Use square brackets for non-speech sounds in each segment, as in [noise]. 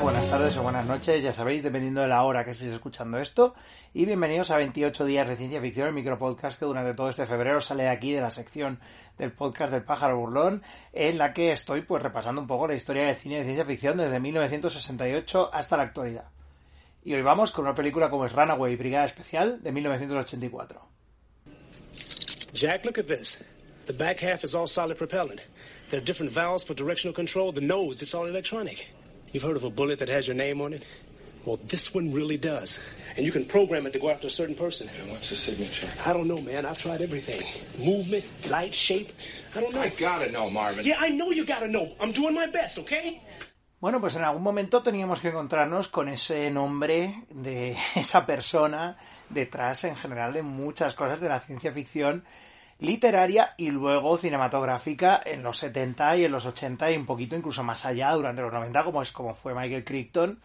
buenas tardes o buenas noches, ya sabéis, dependiendo de la hora que estéis escuchando esto. Y bienvenidos a 28 días de ciencia ficción, el micropodcast que durante todo este febrero sale aquí de la sección del podcast del pájaro burlón, en la que estoy pues repasando un poco la historia del cine de ciencia ficción desde 1968 hasta la actualidad. Y hoy vamos con una película como es Runaway Brigada Especial de 1984. Jack, look at this. The back half is all solid propellant. There are different valves for directional control. The nose, it's all electronic. You've heard of a bullet that has your name on it? Well, this one really does. And you can program it to go after a certain person. And what's the signature? I don't know, man. I've tried everything. Movement, light, shape. I don't know. I gotta know, Marvin. Yeah, I know you gotta know. I'm doing my best, okay? Bueno, pues en algún momento teníamos que encontrarnos con ese nombre de [laughs] esa persona detrás en general de muchas cosas de la ciencia ficción literaria y luego cinematográfica en los 70 y en los 80 y un poquito incluso más allá durante los 90 como es como fue Michael Crichton.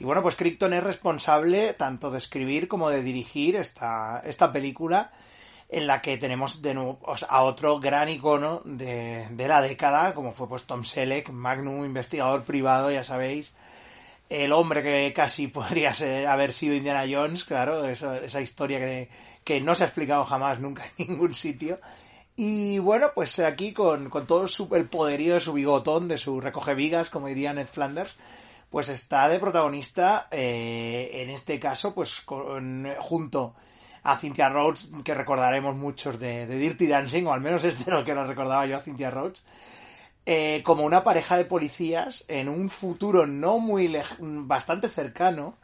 Y bueno, pues Crichton es responsable tanto de escribir como de dirigir esta, esta película en la que tenemos de nuevo a otro gran icono de, de la década, como fue pues Tom Selleck, Magnum, investigador privado, ya sabéis, el hombre que casi [laughs] podría ser- haber sido Indiana Jones, claro, esa, esa historia que, que no se ha explicado jamás nunca en [laughs] ningún sitio. Y bueno, pues aquí con, con todo el poderío de su bigotón, de su recoge vigas, como diría Ned Flanders, pues está de protagonista, eh, en este caso, pues junto a Cynthia Rhodes, que recordaremos muchos de, Dirty Dancing, o al menos es de lo que lo recordaba yo a Cynthia Rhodes, eh, como una pareja de policías en un futuro no muy bastante cercano,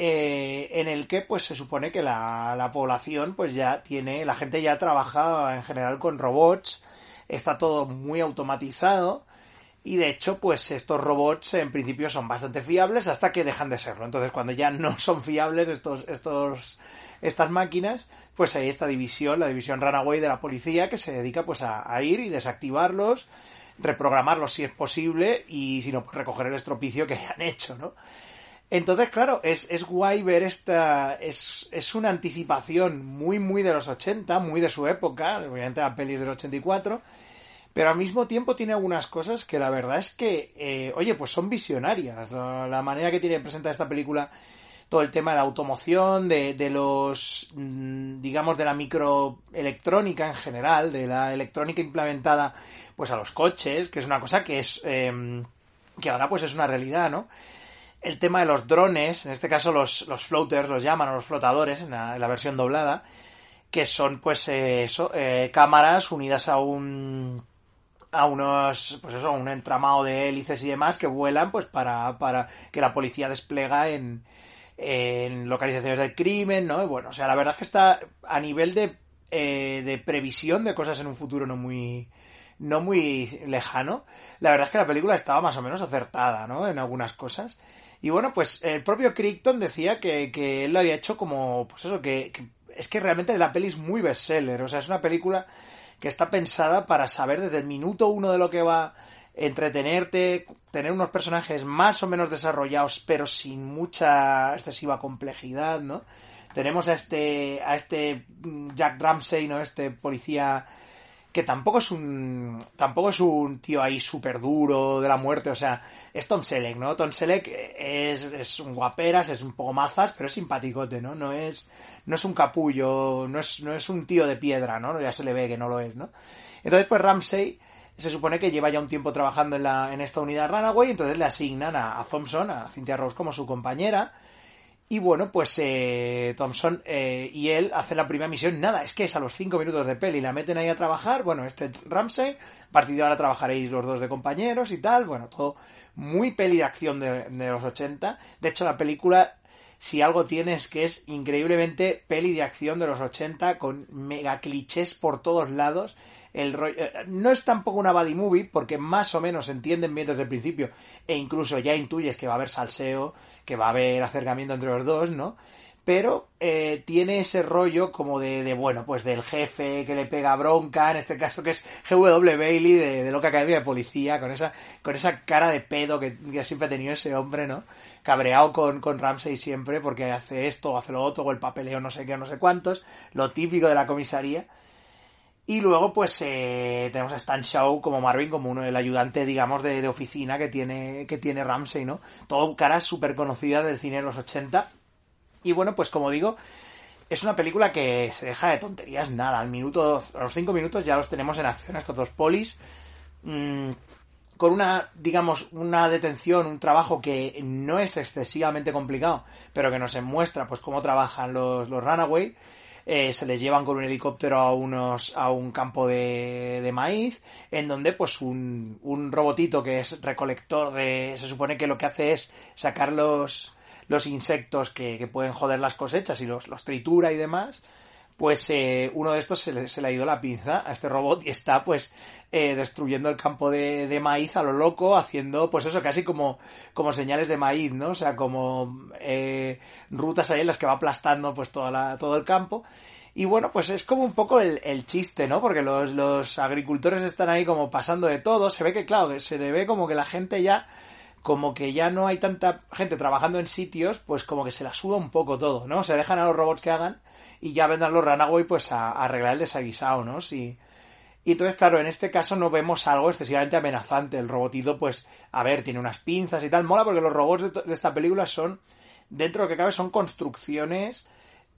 eh, en el que pues se supone que la, la población pues ya tiene, la gente ya trabaja en general con robots, está todo muy automatizado y de hecho pues estos robots en principio son bastante fiables hasta que dejan de serlo. Entonces cuando ya no [laughs] son fiables estos, estos, estas máquinas, pues hay esta división, la división Runaway de la policía que se dedica pues a, ir y desactivarlos, reprogramarlos si es posible y si no pues recoger el estropicio que hayan hecho, ¿no? Entonces, claro, es, es guay ver esta. Es, es una anticipación muy, muy de los 80, muy de su época, obviamente la peli del 84, pero al mismo tiempo tiene algunas cosas que la verdad es que, eh, oye, pues son visionarias. La, manera que tiene de presentar esta película, todo el tema de la automoción, de, de los, mm, digamos, de la microelectrónica en general, de la electrónica implementada, pues a los coches, que es una cosa que es, em, que ahora pues es una realidad, ¿no? El tema de los drones, en este caso los, los floaters los llaman, o los flotadores, en la, en la versión doblada, que son pues eh, eso, eh, cámaras unidas a un a unos pues eso, un entramado de hélices y demás que vuelan pues para, para que la policía desplega en, en localizaciones del crimen, ¿no? Bueno, o sea, la verdad es que está a nivel de, eh, de previsión de cosas en un futuro no muy no muy lejano. La verdad es que la película estaba más o menos acertada, ¿no? En algunas cosas. Y bueno, pues el propio Crichton decía que, que él lo había hecho como, pues eso, que, que es que realmente la peli es muy bestseller. O sea, es una película que está pensada para saber desde el minuto uno de lo que va entretenerte, tener unos personajes más o menos desarrollados, pero sin mucha excesiva complejidad, ¿no? Tenemos a este, a este mm, Jack Ramsey, ¿no? Este policía que tampoco es un tampoco es un tío ahí súper duro de la muerte, o sea, es Tom Selleck, ¿no? Tom Selleck es, es un guaperas, es un poco mazas, pero es simpaticote, ¿no? No es, no es un capullo, no es, no es un tío de piedra, ¿no? Ya se le ve que no lo es, ¿no? Entonces, pues Ramsey se supone que lleva ya un tiempo trabajando en, la, en esta unidad Runaway, entonces le asignan a, a Thompson, a Cynthia Rose como su compañera, Y bueno, pues eh, Thompson eh, y él hacen la primera misión. Nada, es que es a los cinco minutos de peli. La meten ahí a trabajar. Bueno, este Ramsey. A partir de ahora trabajaréis los dos de compañeros y tal. Bueno, todo muy peli de acción de, de los 80. De hecho, la película, si algo tiene, es que es increíblemente peli de acción de los 80 con mega clichés por todos lados. El rollo- eh, no es tampoco una buddy movie porque más o menos entienden bien desde el principio e incluso ya intuyes que va a haber salseo, que va a haber acercamiento entre los dos, ¿no? Pero eh, tiene ese rollo como de, de, bueno, pues del jefe que le pega bronca, en este caso que es GW Bailey de, de Loca Academia de Policía, con esa, con esa cara de pedo que, siempre ha tenido ese hombre, ¿no? Cabreado con, con Ramsey siempre porque hace esto o hace lo otro, o el papeleo no sé qué no sé cuántos, lo típico de la comisaría. Y luego, pues, eh, tenemos a Stan Shaw como Marvin, como uno, el ayudante, digamos, de, de oficina que tiene, que tiene Ramsey, ¿no? Todo caras súper conocidas del cine de los 80. Y bueno, pues como digo, es una película que se deja de tonterías nada. Al minuto, a los cinco minutos ya los tenemos en acción, estos dos polis. Mm, con una, digamos, una detención, un trabajo que no es excesivamente complicado, pero que nos muestra, pues, cómo trabajan los, los Runaway. Eh, se les llevan con un helicóptero a unos a un campo de, de maíz en donde pues un, un robotito que es recolector de se supone que lo que hace es sacar los los insectos que, que pueden joder las cosechas y los, los tritura y demás pues eh, uno de estos se le, se le ha ido la pinza a este robot y está pues eh, destruyendo el campo de, de maíz a lo loco, haciendo pues eso casi como, como señales de maíz, ¿no? O sea, como eh, rutas ahí en las que va aplastando pues toda la, todo el campo. Y bueno, pues es como un poco el, el chiste, ¿no? Porque los, los agricultores están ahí como pasando de todo. Se ve que, claro, se le ve como que la gente ya como que ya no hay tanta gente trabajando en sitios, pues como que se la suda un poco todo, ¿no? Se dejan a los robots que hagan y ya vendrán los Runaway pues a, arreglar el desaguisado, ¿no? Si, y entonces, claro, en este caso no vemos algo excesivamente amenazante. El robotito, pues, a ver, tiene unas pinzas y tal. Mola porque los robots de, de esta película son, dentro de lo que cabe, son construcciones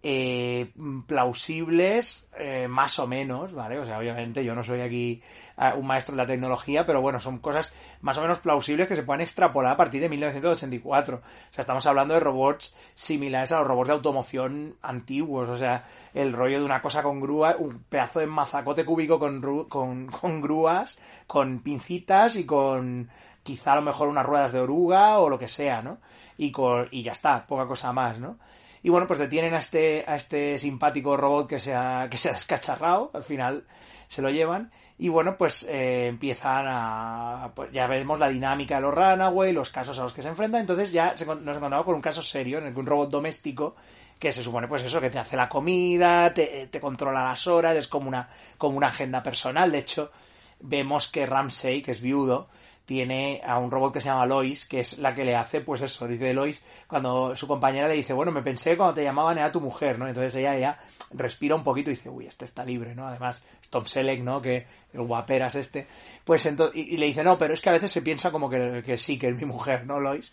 eh, plausibles, eh, más o menos, ¿vale? O sea, obviamente yo no soy aquí eh, un maestro de la tecnología, pero bueno, son cosas más o menos plausibles que se pueden extrapolar a partir de 1984. O sea, estamos hablando de robots similares a los robots de automoción antiguos, o sea, el rollo de una cosa con grúa, un pedazo de mazacote cúbico con, con, con grúas, con pincitas y con quizá a lo mejor unas ruedas de oruga o lo que sea, ¿no? Y, con, y ya está, poca cosa más, ¿no? Y bueno, pues detienen a este, a este simpático robot que se ha, que se ha descacharrado, al final se lo llevan, y bueno, pues eh, empiezan a, pues ya vemos la dinámica de los Runaway, los casos a los que se enfrentan, entonces ya se, nos encontramos con un caso serio en el que un robot doméstico que se supone pues eso, que te hace la comida, te, te controla las horas, es como una, como una agenda personal, de hecho, vemos que Ramsey, que es viudo, tiene a un robot que se llama Lois, que es la que le hace, pues eso, dice Lois, cuando su compañera le dice, bueno, me pensé cuando te llamaban era tu mujer, ¿no? Entonces ella ya respira un poquito y dice, uy, este está libre, ¿no? Además, Tom Selleck, ¿no? Que el guaperas este. Pues entonces, y, y le dice, no, pero es que a veces se piensa como que, que sí, que es mi mujer, ¿no, Lois?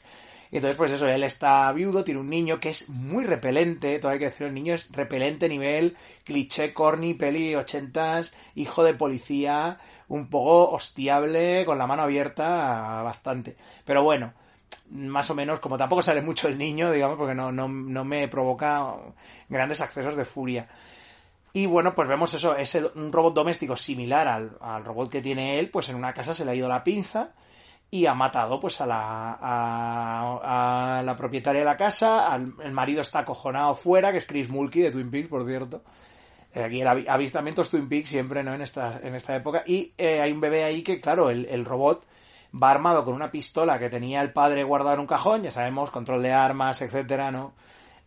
Y entonces, pues eso, él está viudo, tiene un niño que es muy repelente, todo hay que decir, el niño es repelente nivel cliché, corny, peli ochentas, hijo de policía, un poco hostiable, con la mano abierta, bastante. Pero bueno, más o menos, como tampoco sale mucho el niño, digamos, porque no, no, no me provoca grandes accesos de furia. Y bueno, pues vemos eso, es un robot doméstico similar al, al robot que tiene él, pues en una casa se le ha ido la pinza y ha matado pues a la, a, a la propietaria de la casa, al- el marido está acojonado fuera, que es Chris Mulkey de Twin Peaks, por cierto. Eh, Aquí el avi- avistamientos Twin Peaks siempre, ¿no? En esta, en esta época. Y eh, hay un bebé ahí que, claro, el, el robot va armado con una pistola que tenía el padre guardado en un cajón, ya sabemos, control de armas, etcétera, ¿no?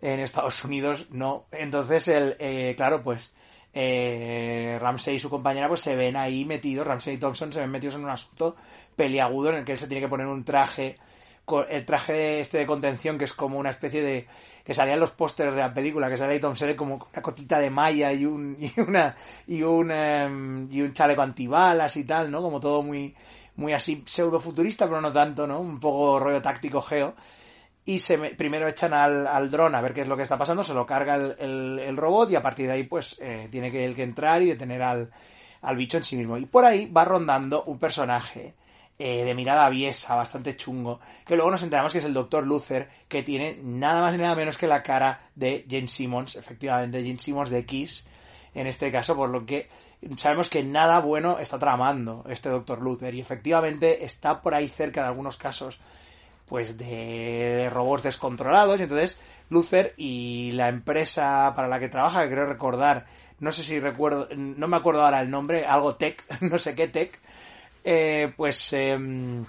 En Estados Unidos no. Entonces, el, eh, claro, pues eh, Ramsey y su compañera pues se ven ahí metidos, Ramsey y Thompson se ven metidos en un asunto peliagudo en el que él se tiene que poner un traje, el traje este de contención que es como una especie de que salían los pósters de la película, que sale ahí Tom Selleck como una cotita de malla y un [laughs] y una y un em, y un chaleco antibalas y tal, ¿no? Como todo muy muy así pseudo futurista, pero no tanto, ¿no? Un poco rollo táctico geo y se me- primero echan al, al dron a ver qué es lo que está pasando, se lo carga el, el- el robot y a partir de ahí pues eh, tiene que él que entrar y detener al, al bicho en sí mismo. Y por ahí va rondando un personaje eh, de mirada aviesa, bastante chungo, que luego nos enteramos que es el Dr. Luther, que tiene nada más y nada menos que la cara de Jane Simmons, efectivamente, Jane Simmons de Kiss, en este caso, por lo que sabemos que nada bueno está tramando este Dr. Luther, y efectivamente está por ahí cerca de algunos casos pues de robots descontrolados y entonces Luther y la empresa para la que trabaja, que creo recordar, no sé si recuerdo, no me acuerdo ahora el nombre, algo Tech, [laughs] no sé qué Tech, eh, pues em,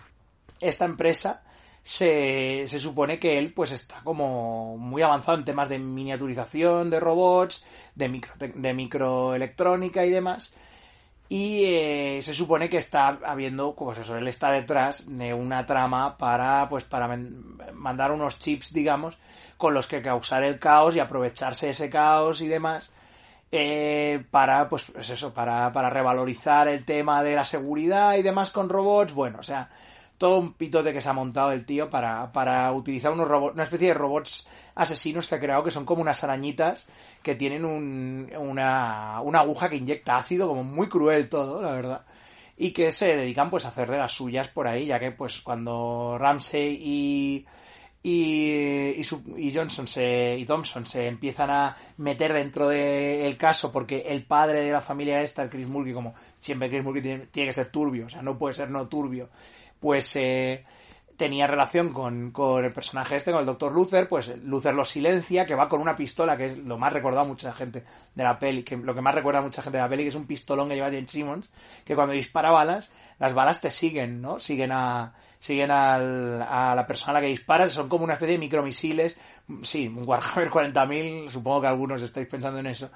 esta empresa se, se supone que él pues está como muy avanzado en temas de miniaturización de robots, de, micro, de microelectrónica y demás. Y eh, se supone que está habiendo, pues eso, él está detrás de una trama para, pues, para mandar unos chips, digamos, con los que causar el caos y aprovecharse ese caos y demás, eh, para, pues, pues eso, para, para revalorizar el tema de la seguridad y demás con robots, bueno, o sea, todo un pitote que se ha montado el tío para, para utilizar unos robots, una especie de robots asesinos que ha creado que son como unas arañitas que tienen un, una, una aguja que inyecta ácido, como muy cruel todo, la verdad. Y que se dedican pues a hacer de las suyas por ahí, ya que pues cuando Ramsey y, y, y, su- y Johnson se, y Thompson se empiezan a meter dentro del caso porque el padre de la familia esta, el Chris Mulkey, como siempre Chris Mulkey tiene, tiene que ser turbio, o sea, no puede ser no turbio, pues eh, tenía relación con, con el personaje este, con el Dr. Luther, pues Luther lo silencia, que va con una pistola, que es lo más recordado a mucha gente de la peli, que lo que más recuerda a mucha gente de la peli, que es un pistolón que lleva Jane Simmons, que cuando dispara balas, las balas te siguen, ¿no? Siguen a siguen al- a la persona a la que disparas, son como una especie de micromisiles, sí, un Warhammer 40.000, supongo que algunos estáis pensando en eso,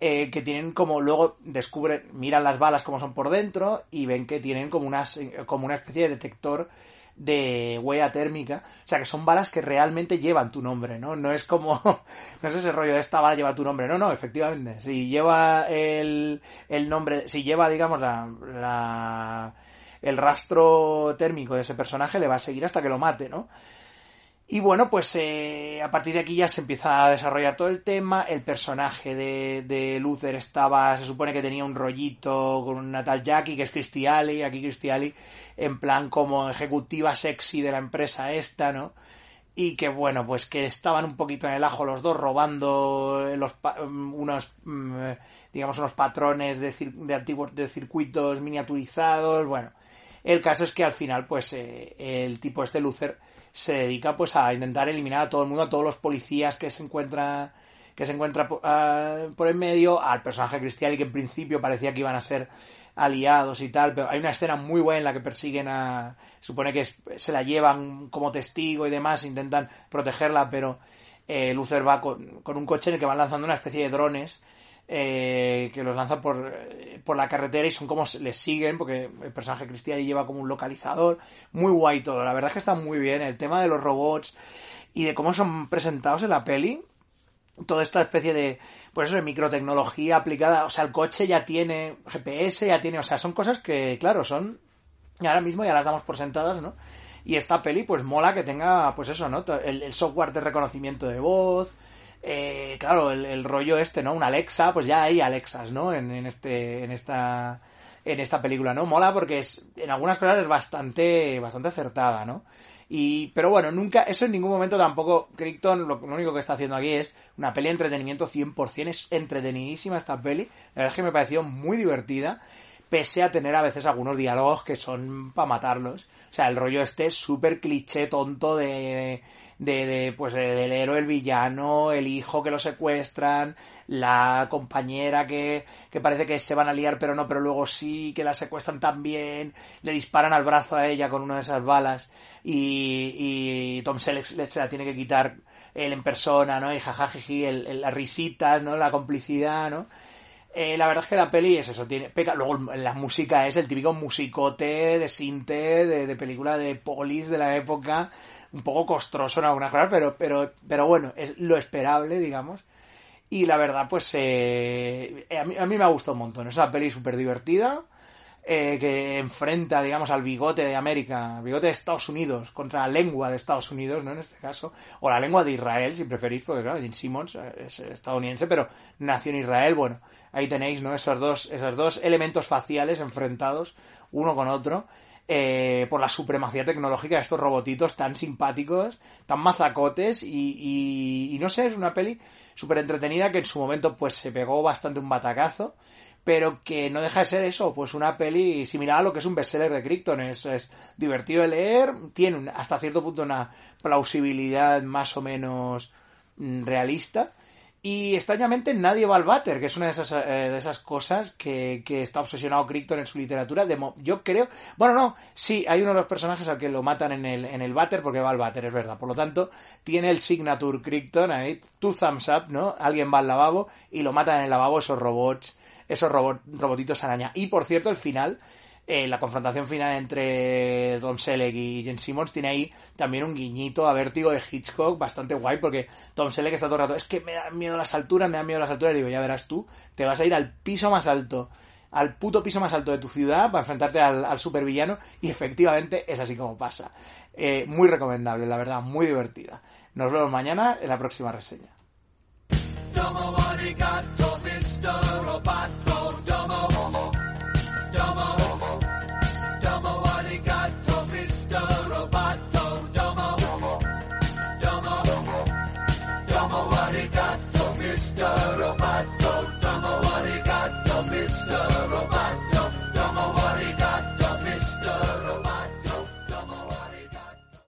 eh, que tienen como luego descubren, miran las balas como son por dentro y ven que tienen como unas, como una especie de detector de huella térmica, o sea que son balas que realmente llevan tu nombre, ¿no? No es como, [laughs] no es ese rollo de esta bala lleva tu nombre, no, no, efectivamente, si lleva el, el nombre, si lleva, digamos, la, la, el rastro térmico de ese personaje, le va a seguir hasta que lo mate, ¿no? Y bueno, pues eh, a partir de aquí ya se empieza a desarrollar todo el tema. El personaje de, de Luther estaba, se supone que tenía un rollito con una tal Jackie, que es Christy Alley, aquí Christy Alley, en plan como ejecutiva sexy de la empresa esta, ¿no? Y que bueno, pues que estaban un poquito en el ajo los dos robando los, mm, unos, mm, digamos, unos patrones de, de antiguos, de circuitos miniaturizados, bueno. El caso es que al final, pues, eh, el tipo este Luther se dedica, pues, a intentar eliminar a todo el mundo, a todos los policías que se encuentra, que se encuentra ah, por el medio, al personaje cristiano que en principio parecía que iban a ser aliados y tal, pero hay una escena muy buena en la que persiguen a, supone que se la llevan como testigo y demás, intentan protegerla, pero eh, Luther va con, con un coche en el que van lanzando una especie de drones eh, que los lanzan por, eh, por la carretera y son como les siguen porque el personaje cristiano lleva como un localizador. Muy guay todo la verdad es que está muy bien. El tema de los robots y de cómo son presentados en la peli toda esta especie de pues eso de microtecnología aplicada. O sea el coche ya tiene GPS ya tiene o sea son cosas que claro son ahora mismo ya las damos por sentadas no y esta peli pues mola que tenga pues eso no el, el software de reconocimiento de voz eh, claro el, rollo este no una Alexa pues ya hay Alexas no en, en este en esta en esta película no mola porque es en algunas cosas es bastante bastante acertada no y, pero bueno, nunca, eso en ningún momento tampoco, Crichton lo, lo único que está haciendo aquí es una peli de entretenimiento 100%, es entretenidísima esta peli, la verdad es que me pareció muy divertida, pese a tener a veces algunos diálogos que son para matarlos. O sea, el rollo este es súper cliché tonto de, de, de, pues de- del héroe, el villano, el hijo que lo secuestran, la compañera que, que parece que se van a liar pero no, pero luego sí, que la secuestran también, le disparan al brazo a ella con una de esas balas y, y Tom Selleck le- se la tiene que quitar él en persona, ¿no? Y jajajiji, el, el- la risita, ¿no? La complicidad, ¿no? Eh, la verdad es que la peli es eso, tiene peca. Luego la música es el típico musicote de sinte, de, de película de polis de la época, un poco costroso en algunas cosas, pero, pero, pero bueno, es lo esperable, digamos. Y la verdad, pues eh, a, mí, a mí me ha gustado un montón. Es una peli súper divertida, eh, que enfrenta, digamos, al bigote de América, bigote de Estados Unidos, contra la lengua de Estados Unidos, ¿no? En este caso. O la lengua de Israel, si preferís, porque claro, Gene Simmons es estadounidense, pero nació en Israel. Bueno, ahí tenéis, ¿no? Esos dos, esos dos elementos faciales enfrentados, uno con otro. eh, por la supremacía tecnológica de estos robotitos tan simpáticos, tan mazacotes y, y- y no sé, es una peli súper entretenida que en su momento pues se pegó bastante un batacazo, pero que no deja de ser eso, pues una peli similar a lo que es un bestseller de Crichton, es, es divertido de leer, tiene hasta cierto punto una plausibilidad más o menos mm, realista. Y extrañamente nadie va al váter, que es una de esas, eh, de esas cosas que, está obsesionado Crichton en su literatura. De yo creo, bueno, no, sí, hay uno de los personajes al que lo matan en el, en el váter porque va al váter, es verdad. Por lo tanto, tiene el signature Crichton ahí, two thumbs up, ¿no? Alguien va al lavabo y lo matan en el lavabo esos robots, esos robot, robotitos araña. Y por cierto, el final, eh, la confrontación final entre Tom Selleck y Jen Simmons tiene ahí también un guiñito a vértigo de Hitchcock bastante guay porque Tom Selleck está todo el rato, es que me da miedo las alturas, me da miedo las alturas, y digo, ya verás tú, te vas a ir al piso más alto, al puto piso más alto de tu ciudad para enfrentarte al, al supervillano y efectivamente es así como pasa. Eh, muy recomendable, la verdad, muy divertida. Nos vemos mañana en la próxima reseña.